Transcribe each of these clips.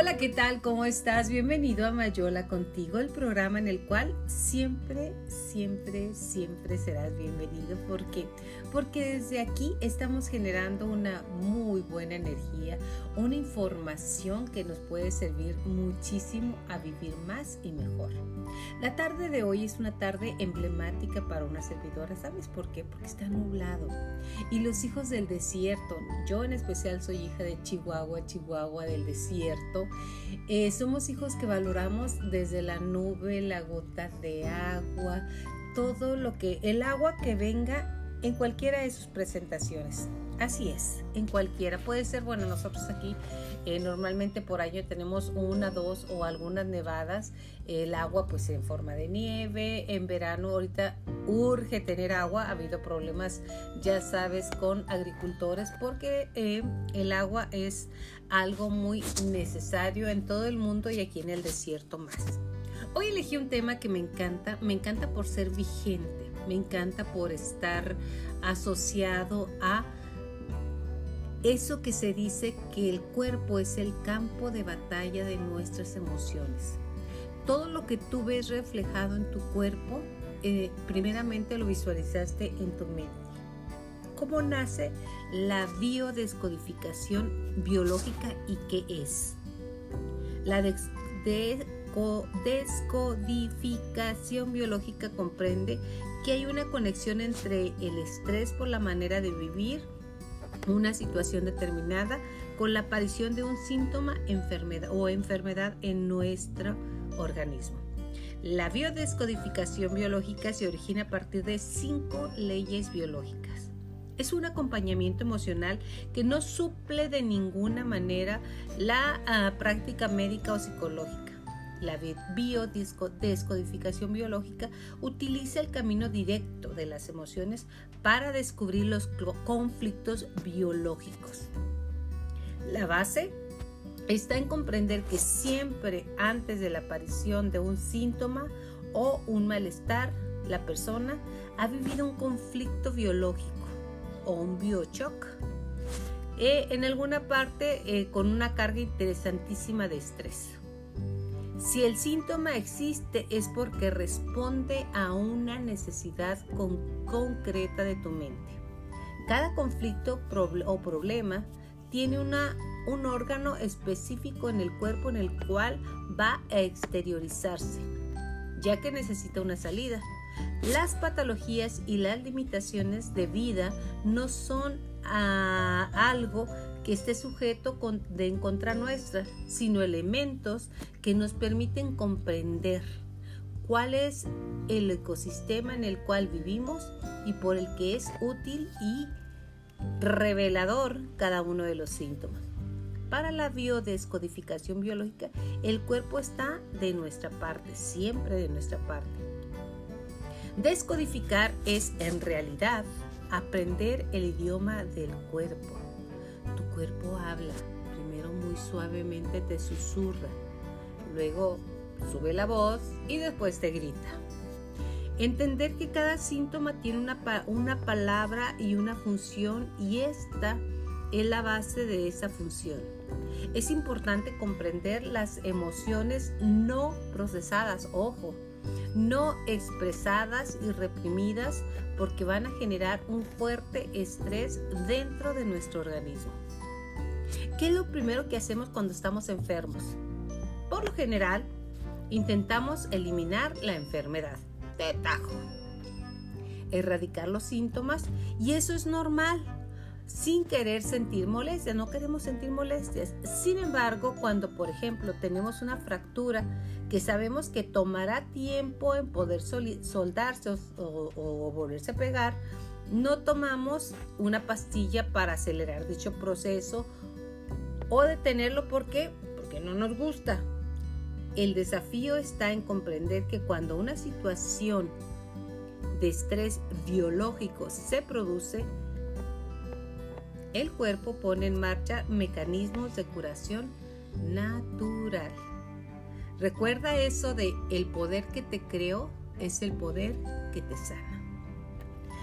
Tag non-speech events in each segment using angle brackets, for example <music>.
Hola, ¿qué tal? ¿Cómo estás? Bienvenido a Mayola contigo, el programa en el cual siempre, siempre, siempre serás bienvenido. ¿Por qué? Porque desde aquí estamos generando una muy buena energía, una información que nos puede servir muchísimo a vivir más y mejor. La tarde de hoy es una tarde emblemática para una servidora. ¿Sabes por qué? Porque está nublado. Y los hijos del desierto, yo en especial soy hija de Chihuahua, Chihuahua del desierto eh, somos hijos que valoramos desde la nube, la gota de agua, todo lo que, el agua que venga en cualquiera de sus presentaciones. Así es, en cualquiera. Puede ser, bueno, nosotros aquí eh, normalmente por año tenemos una, dos o algunas nevadas. El agua pues en forma de nieve. En verano ahorita urge tener agua. Ha habido problemas, ya sabes, con agricultores porque eh, el agua es algo muy necesario en todo el mundo y aquí en el desierto más. Hoy elegí un tema que me encanta. Me encanta por ser vigente. Me encanta por estar asociado a eso que se dice que el cuerpo es el campo de batalla de nuestras emociones. Todo lo que tú ves reflejado en tu cuerpo, eh, primeramente lo visualizaste en tu mente. ¿Cómo nace la biodescodificación biológica y qué es? La descodificación biológica comprende que hay una conexión entre el estrés por la manera de vivir, una situación determinada con la aparición de un síntoma enfermedad o enfermedad en nuestro organismo. La biodescodificación biológica se origina a partir de cinco leyes biológicas. Es un acompañamiento emocional que no suple de ninguna manera la ah, práctica médica o psicológica. La biodescodificación biológica utiliza el camino directo de las emociones para descubrir los conflictos biológicos. La base está en comprender que siempre antes de la aparición de un síntoma o un malestar, la persona ha vivido un conflicto biológico o un biochoc. Eh, en alguna parte eh, con una carga interesantísima de estrés. Si el síntoma existe es porque responde a una necesidad concreta de tu mente. Cada conflicto o problema tiene un órgano específico en el cuerpo en el cual va a exteriorizarse, ya que necesita una salida. Las patologías y las limitaciones de vida no son ah, algo que esté sujeto de encontrar nuestra, sino elementos que nos permiten comprender cuál es el ecosistema en el cual vivimos y por el que es útil y revelador cada uno de los síntomas. Para la biodescodificación biológica, el cuerpo está de nuestra parte, siempre de nuestra parte. Descodificar es en realidad aprender el idioma del cuerpo tu cuerpo habla. Primero muy suavemente te susurra, luego sube la voz y después te grita. Entender que cada síntoma tiene una, una palabra y una función y esta es la base de esa función. Es importante comprender las emociones no procesadas, ojo, no expresadas y reprimidas porque van a generar un fuerte estrés dentro de nuestro organismo. ¿Qué es lo primero que hacemos cuando estamos enfermos? Por lo general, intentamos eliminar la enfermedad de tajo, erradicar los síntomas y eso es normal sin querer sentir molestias, no queremos sentir molestias. Sin embargo, cuando por ejemplo tenemos una fractura que sabemos que tomará tiempo en poder soldarse o, volverse a pegar, no tomamos una pastilla para acelerar dicho proceso o detenerlo porque porque no nos gusta. El desafío está en comprender que cuando una situación de estrés biológico se produce, el cuerpo pone en marcha mecanismos de curación natural. Recuerda eso de el poder que te creó es el poder que te sana.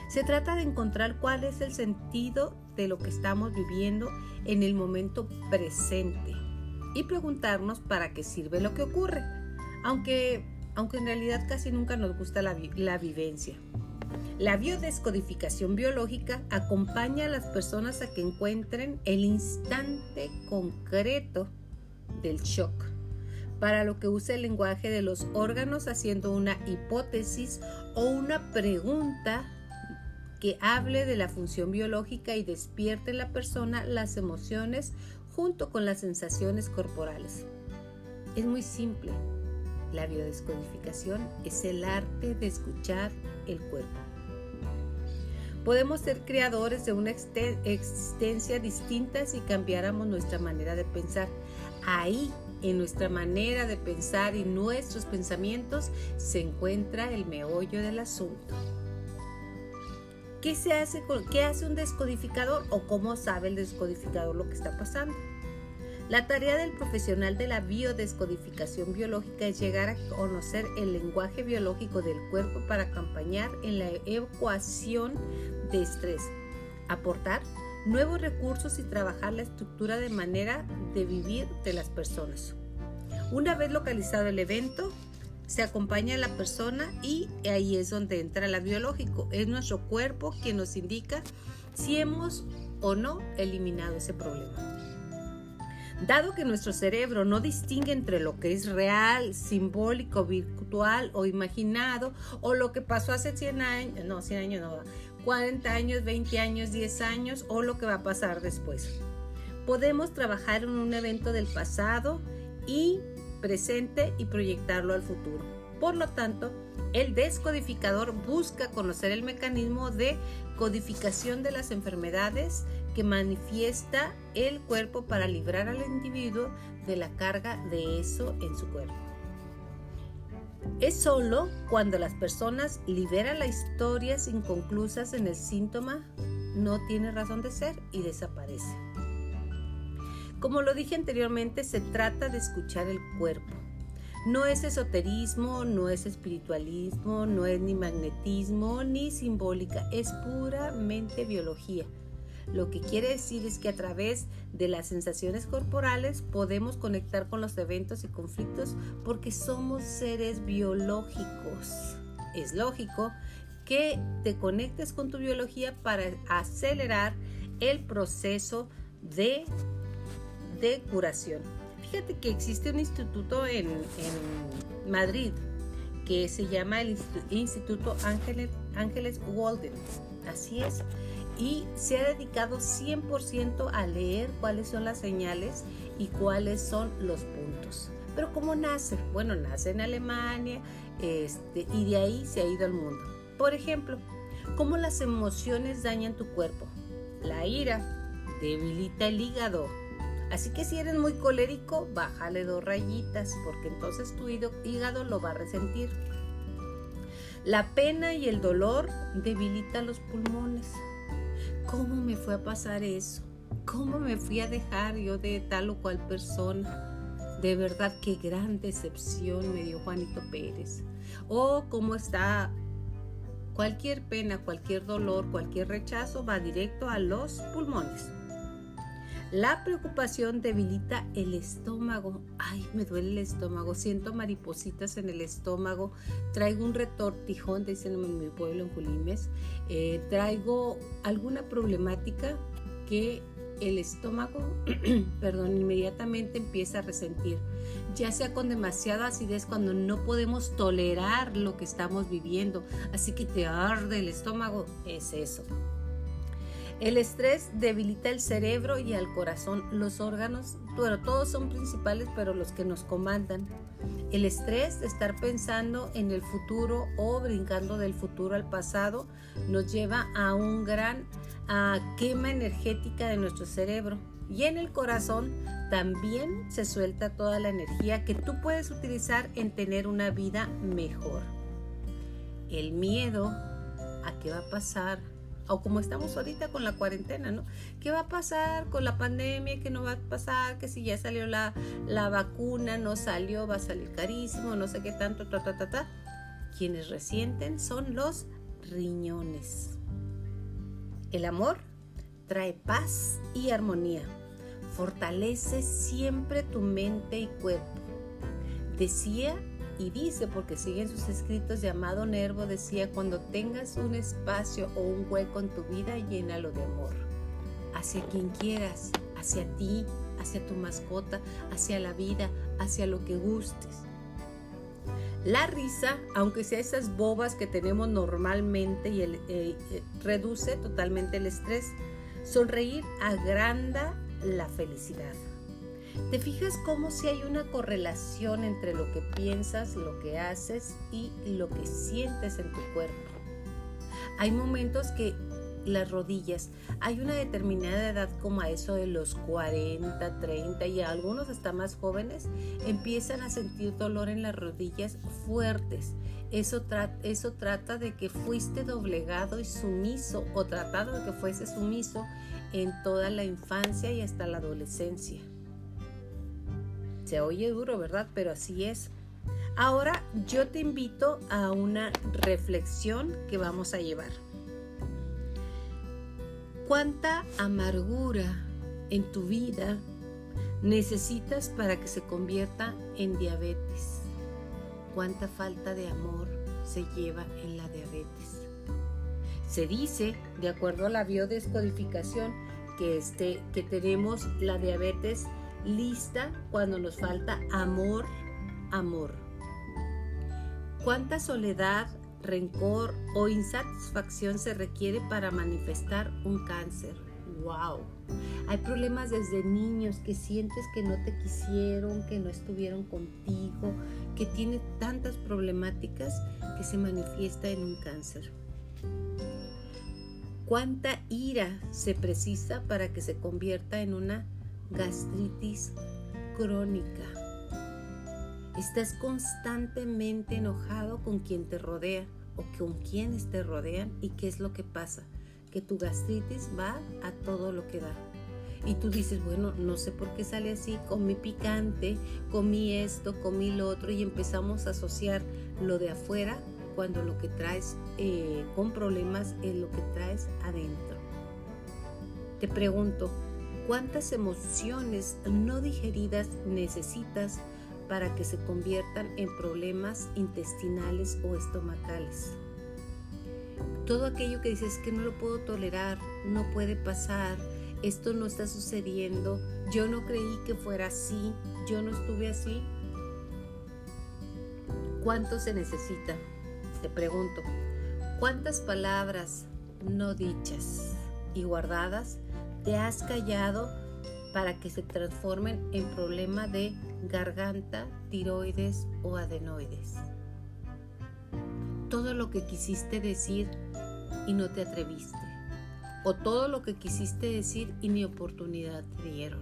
Se trata de encontrar cuál es el sentido de lo que estamos viviendo en el momento presente. y preguntarnos para qué sirve lo que ocurre, aunque, aunque en realidad casi nunca nos gusta la, la vivencia. La biodescodificación biológica acompaña a las personas a que encuentren el instante concreto del shock, para lo que usa el lenguaje de los órganos haciendo una hipótesis o una pregunta que hable de la función biológica y despierte en la persona las emociones junto con las sensaciones corporales. Es muy simple. La biodescodificación es el arte de escuchar el cuerpo. Podemos ser creadores de una existencia distinta si cambiáramos nuestra manera de pensar. Ahí, en nuestra manera de pensar y nuestros pensamientos, se encuentra el meollo del asunto. ¿Qué, se hace, ¿Qué hace un descodificador o cómo sabe el descodificador lo que está pasando? La tarea del profesional de la biodescodificación biológica es llegar a conocer el lenguaje biológico del cuerpo para acompañar en la ecuación de estrés, aportar nuevos recursos y trabajar la estructura de manera de vivir de las personas. Una vez localizado el evento, se acompaña a la persona y ahí es donde entra la biológico. Es nuestro cuerpo quien nos indica si hemos o no eliminado ese problema. Dado que nuestro cerebro no distingue entre lo que es real, simbólico, virtual o imaginado, o lo que pasó hace 100 años, no, 100 años no, 40 años, 20 años, 10 años, o lo que va a pasar después. Podemos trabajar en un evento del pasado y presente y proyectarlo al futuro. Por lo tanto, el descodificador busca conocer el mecanismo de codificación de las enfermedades que manifiesta el cuerpo para librar al individuo de la carga de eso en su cuerpo. Es solo cuando las personas liberan las historias inconclusas en el síntoma, no tiene razón de ser y desaparece. Como lo dije anteriormente, se trata de escuchar el cuerpo. No es esoterismo, no es espiritualismo, no es ni magnetismo, ni simbólica, es puramente biología lo que quiere decir es que a través de las sensaciones corporales podemos conectar con los eventos y conflictos porque somos seres biológicos. Es lógico que te conectes con tu biología para acelerar el proceso de, de curación. Fíjate que existe un instituto en, en Madrid que se llama el Instituto Ángeles, Ángeles Walden. Así es y se ha dedicado 100% a leer cuáles son las señales y cuáles son los puntos. Pero ¿cómo nace? Bueno, nace en Alemania este, y de ahí se ha ido al mundo. Por ejemplo, ¿cómo las emociones dañan tu cuerpo? La ira debilita el hígado. Así que si eres muy colérico, bájale dos rayitas porque entonces tu hígado lo va a resentir. La pena y el dolor debilitan los pulmones. ¿Cómo me fue a pasar eso? ¿Cómo me fui a dejar yo de tal o cual persona? De verdad, qué gran decepción me dio Juanito Pérez. O cómo está cualquier pena, cualquier dolor, cualquier rechazo va directo a los pulmones. La preocupación debilita el estómago. Ay, me duele el estómago. Siento maripositas en el estómago. Traigo un retortijón, dicen en mi pueblo, en Julimes. Eh, traigo alguna problemática que el estómago, <clears throat> perdón, inmediatamente empieza a resentir. Ya sea con demasiada acidez cuando no podemos tolerar lo que estamos viviendo. Así que te arde el estómago. Es eso. El estrés debilita el cerebro y al corazón, los órganos, bueno, todos son principales, pero los que nos comandan. El estrés de estar pensando en el futuro o brincando del futuro al pasado nos lleva a un gran quema energética de nuestro cerebro. Y en el corazón también se suelta toda la energía que tú puedes utilizar en tener una vida mejor. El miedo a qué va a pasar, o como estamos ahorita con la cuarentena, ¿no? ¿Qué va a pasar con la pandemia? ¿Qué no va a pasar? Que si ya salió la, la vacuna, no salió, va a salir carísimo, no sé qué tanto, ta, ta, ta, ta. Quienes resienten son los riñones. El amor trae paz y armonía. Fortalece siempre tu mente y cuerpo. Decía y dice, porque sigue en sus escritos, llamado Nervo, decía, cuando tengas un espacio o un hueco en tu vida, llénalo de amor. Hacia quien quieras, hacia ti, hacia tu mascota, hacia la vida, hacia lo que gustes. La risa, aunque sea esas bobas que tenemos normalmente y eh, eh, reduce totalmente el estrés, sonreír agranda la felicidad. ¿Te fijas cómo si hay una correlación entre lo que piensas, lo que haces y lo que sientes en tu cuerpo? Hay momentos que las rodillas, hay una determinada edad como a eso de los 40, 30 y algunos hasta más jóvenes empiezan a sentir dolor en las rodillas fuertes. Eso, eso trata de que fuiste doblegado y sumiso o tratado de que fuese sumiso en toda la infancia y hasta la adolescencia. Se oye duro, ¿verdad? Pero así es. Ahora yo te invito a una reflexión que vamos a llevar. ¿Cuánta amargura en tu vida necesitas para que se convierta en diabetes? ¿Cuánta falta de amor se lleva en la diabetes? Se dice, de acuerdo a la biodescodificación, que, este, que tenemos la diabetes lista cuando nos falta amor, amor. ¿Cuánta soledad, rencor o insatisfacción se requiere para manifestar un cáncer? ¡Wow! Hay problemas desde niños que sientes que no te quisieron, que no estuvieron contigo, que tiene tantas problemáticas que se manifiesta en un cáncer. ¿Cuánta ira se precisa para que se convierta en una gastritis crónica. Estás constantemente enojado con quien te rodea o con quienes te rodean y qué es lo que pasa, que tu gastritis va a todo lo que da. Y tú dices, bueno, no sé por qué sale así, comí picante, comí esto, comí lo otro y empezamos a asociar lo de afuera cuando lo que traes eh, con problemas es lo que traes adentro. Te pregunto, ¿Cuántas emociones no digeridas necesitas para que se conviertan en problemas intestinales o estomacales? Todo aquello que dices que no lo puedo tolerar, no puede pasar, esto no está sucediendo, yo no creí que fuera así, yo no estuve así. ¿Cuánto se necesita? Te pregunto, ¿cuántas palabras no dichas y guardadas te has callado para que se transformen en problema de garganta, tiroides o adenoides. Todo lo que quisiste decir y no te atreviste. O todo lo que quisiste decir y ni oportunidad te dieron.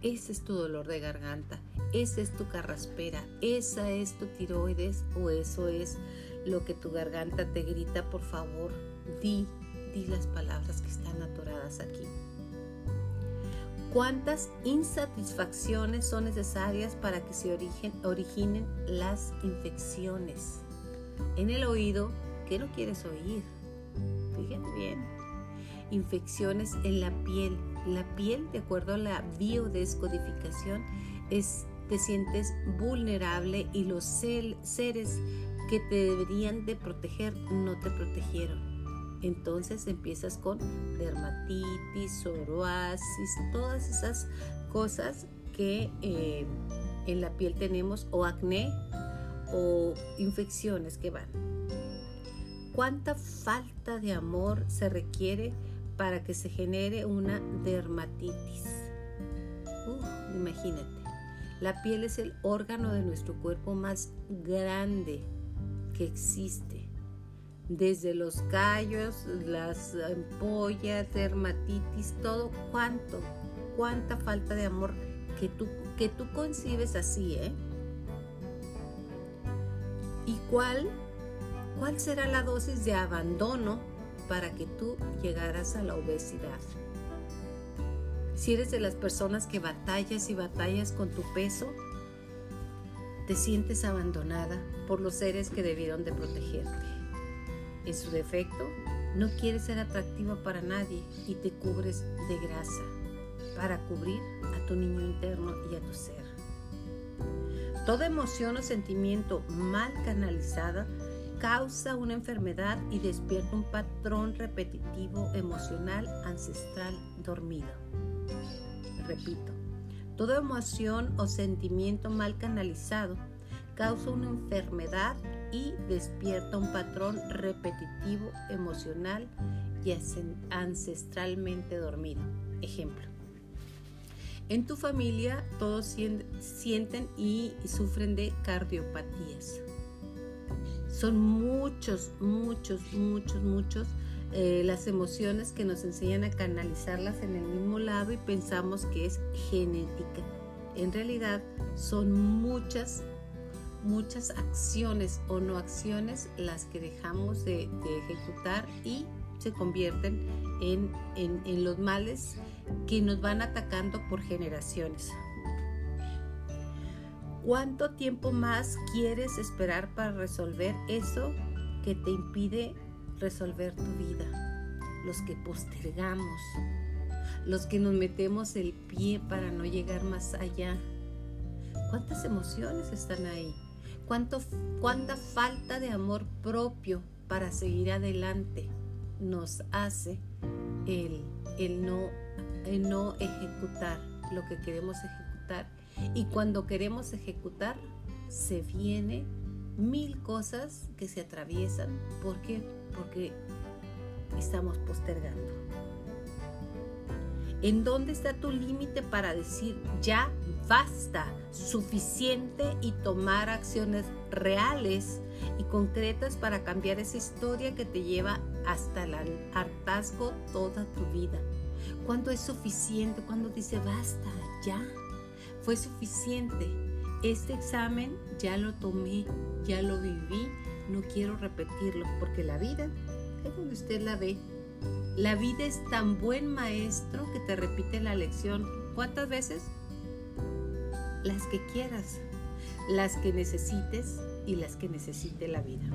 Ese es tu dolor de garganta, esa es tu carraspera, esa es tu tiroides o eso es lo que tu garganta te grita, por favor, di di las palabras que están atoradas aquí. ¿Cuántas insatisfacciones son necesarias para que se originen las infecciones? En el oído, ¿qué no quieres oír? Fíjate bien. Infecciones en la piel. La piel, de acuerdo a la biodescodificación, es, te sientes vulnerable y los seres que te deberían de proteger no te protegieron. Entonces empiezas con dermatitis, psoriasis, todas esas cosas que eh, en la piel tenemos o acné o infecciones que van. ¿Cuánta falta de amor se requiere para que se genere una dermatitis? imagínate, la piel es el órgano de nuestro cuerpo más grande que existe desde los callos, las ampollas, dermatitis, todo, cuánto, cuánta falta de amor que tú, que tú concibes así, ¿eh? ¿Y cuál, cuál será la dosis de abandono para que tú llegaras a la obesidad? Si eres de las personas que batallas y batallas con tu peso, te sientes abandonada por los seres que debieron de protegerte. En su defecto, no quieres ser atractiva para nadie y te cubres de grasa para cubrir a tu niño interno y a tu ser. Toda emoción o sentimiento mal canalizada causa una enfermedad y despierta un patrón repetitivo emocional ancestral dormido. Repito, toda emoción o sentimiento mal canalizado causa una enfermedad y despierta un patrón repetitivo emocional y ancestralmente dormido. Ejemplo. En tu familia todos sienten y sufren de cardiopatías. Son muchos, muchos, muchos, muchos eh, las emociones que nos enseñan a canalizarlas en el mismo lado y pensamos que es genética. En realidad son muchas muchas acciones o no acciones las que dejamos de, ejecutar y se convierten en, en los males que nos van atacando por generaciones. ¿Cuánto tiempo más quieres esperar para resolver eso que te impide resolver tu vida? Los que postergamos, los que nos metemos el pie para no llegar más allá. ¿Cuántas emociones están ahí? Cuánta falta de amor propio para seguir adelante nos hace el, el, no, no ejecutar lo que queremos ejecutar. Y cuando queremos ejecutar, se viene mil cosas que se atraviesan. ¿Por qué? Porque estamos postergando. ¿En dónde está tu límite para decir ya basta, suficiente y tomar acciones reales y concretas para cambiar esa historia que te lleva hasta el hartazgo toda tu vida? ¿Cuándo es suficiente? ¿Cuándo dice basta? Ya, fue suficiente. Este examen ya lo tomé, ya lo viví, no quiero repetirlo porque la vida es donde usted la ve la vida es tan buen maestro que te repite la lección. ¿Cuántas veces? Las que quieras, las que necesites y las que necesite la vida.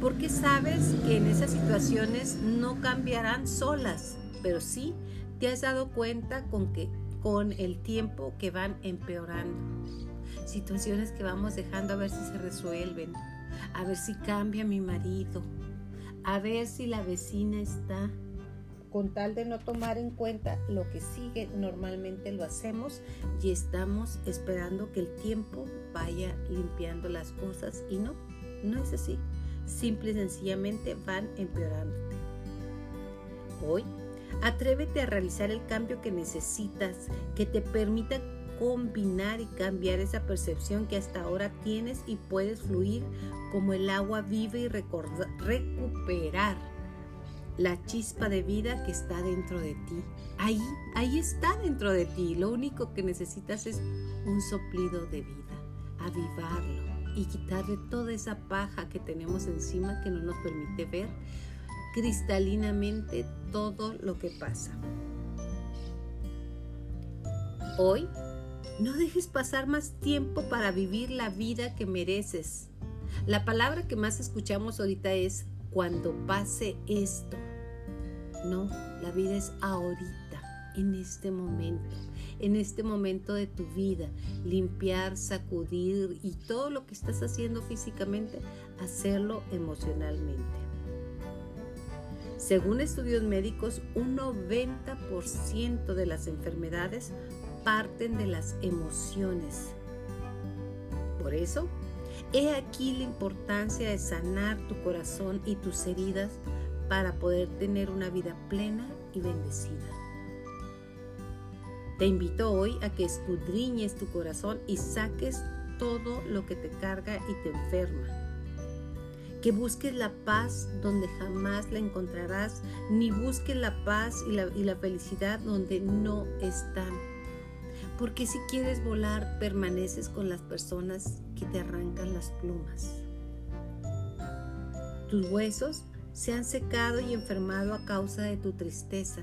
Porque sabes que en esas situaciones no cambiarán solas, pero sí te has dado cuenta con que con el tiempo que van empeorando. Situaciones que vamos dejando a ver si se resuelven, a ver si cambia mi marido, a ver si la vecina está con tal de no tomar en cuenta lo que sigue, normalmente lo hacemos y estamos esperando que el tiempo vaya limpiando las cosas y no, no es así. Simple y sencillamente van empeorándote. Hoy, atrévete a realizar el cambio que necesitas, que te permita combinar y cambiar esa percepción que hasta ahora tienes y puedes fluir como el agua vive y recuperar la chispa de vida que está dentro de ti. Ahí, ahí está dentro de ti. Lo único que necesitas es un soplido de vida, avivarlo y quitarle toda esa paja que tenemos encima que no nos permite ver cristalinamente todo lo que pasa. Hoy, no dejes pasar más tiempo para vivir la vida que mereces. La palabra que más escuchamos ahorita es cuando pase esto. No, la vida es ahorita, en este momento, en este momento de tu vida. Limpiar, sacudir y todo lo que estás haciendo físicamente, hacerlo emocionalmente. Según estudios médicos, un 90% de las enfermedades parten de las emociones. Por eso, He aquí la importancia de sanar tu corazón y tus heridas para poder tener una vida plena y bendecida. Te invito hoy a que escudriñes tu corazón y saques todo lo que te carga y te enferma. Que busques la paz donde jamás la encontrarás, ni busques la paz y la, y la felicidad donde no están porque si quieres volar, permaneces con las personas que te arrancan las plumas. Tus huesos se han secado y enfermado a causa de tu tristeza,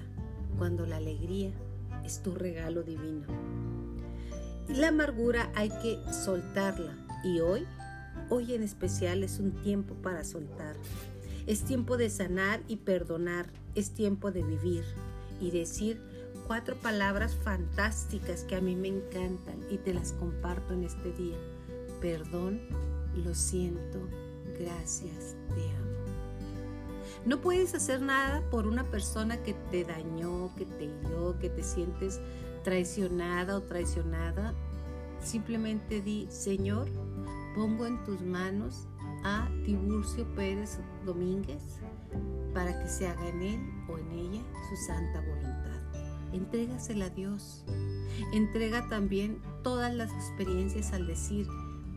cuando la alegría es tu regalo divino. Y la amargura hay que soltarla. Y hoy, hoy en especial es un tiempo para soltar. Es tiempo de sanar y perdonar. Es tiempo de vivir y decir, cuatro palabras fantásticas que a mí me encantan y te las comparto en este día. Perdón, lo siento, gracias, te amo. No puedes hacer nada por una persona que te dañó, que te hirió, que te sientes traicionada o traicionada. Simplemente di, Señor, pongo en tus manos a Tiburcio Pérez Domínguez para que se haga en él o en ella su santa voluntad. Entrégasela a Dios. Entrega también todas las experiencias al decir,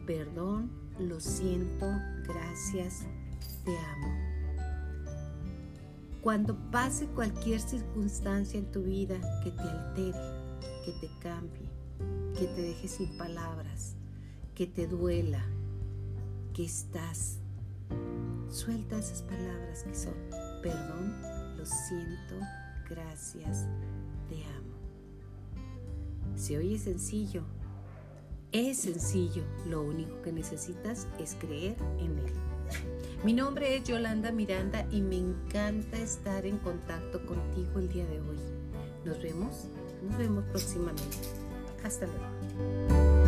perdón, lo siento, gracias, te amo. Cuando pase cualquier circunstancia en tu vida que te altere, que te cambie, que te deje sin palabras, que te duela, que estás, suelta esas palabras que son perdón, lo siento, gracias, te amo. Se oye sencillo, es sencillo, lo único que necesitas es creer en él. Mi nombre es Yolanda Miranda y me encanta estar en contacto contigo el día de hoy. Nos vemos, nos vemos próximamente. Hasta luego.